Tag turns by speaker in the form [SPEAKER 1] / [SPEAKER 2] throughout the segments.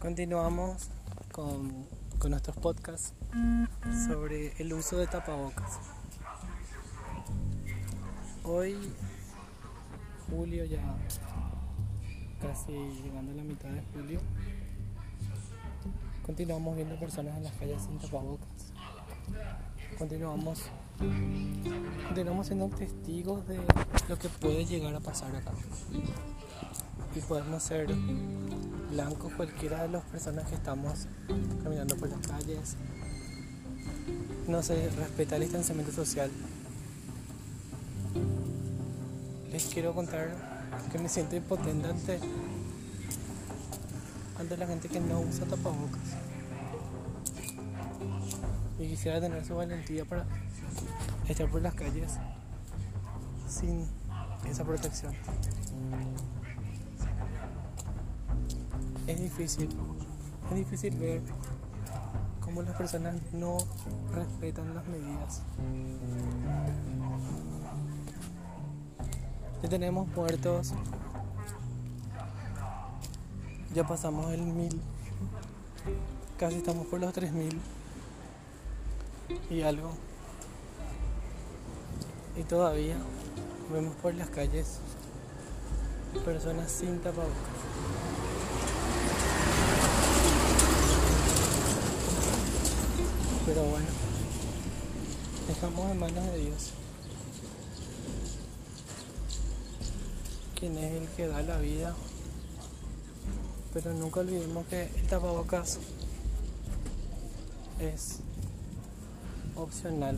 [SPEAKER 1] Continuamos con, con nuestros podcasts sobre el uso de tapabocas. Hoy, julio ya casi llegando a la mitad de julio, continuamos viendo personas en las calles sin tapabocas. Continuamos, continuamos siendo testigos de lo que puede llegar a pasar acá. Y podemos ser blancos cualquiera de las personas que estamos caminando por las calles. No se respeta el distanciamiento social. Les quiero contar que me siento impotente ante, ante la gente que no usa tapabocas. Y quisiera tener su valentía para estar por las calles sin esa protección. Es difícil, es difícil ver cómo las personas no respetan las medidas. Ya tenemos muertos, ya pasamos el mil, casi estamos por los tres mil y algo. Y todavía vemos por las calles personas sin tapabocas. Pero bueno, dejamos en manos de Dios. Quien es el que da la vida. Pero nunca olvidemos que el tapabocas es opcional.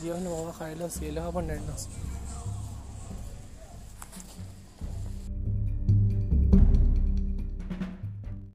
[SPEAKER 1] Dios no va a bajar de los cielos a ponernos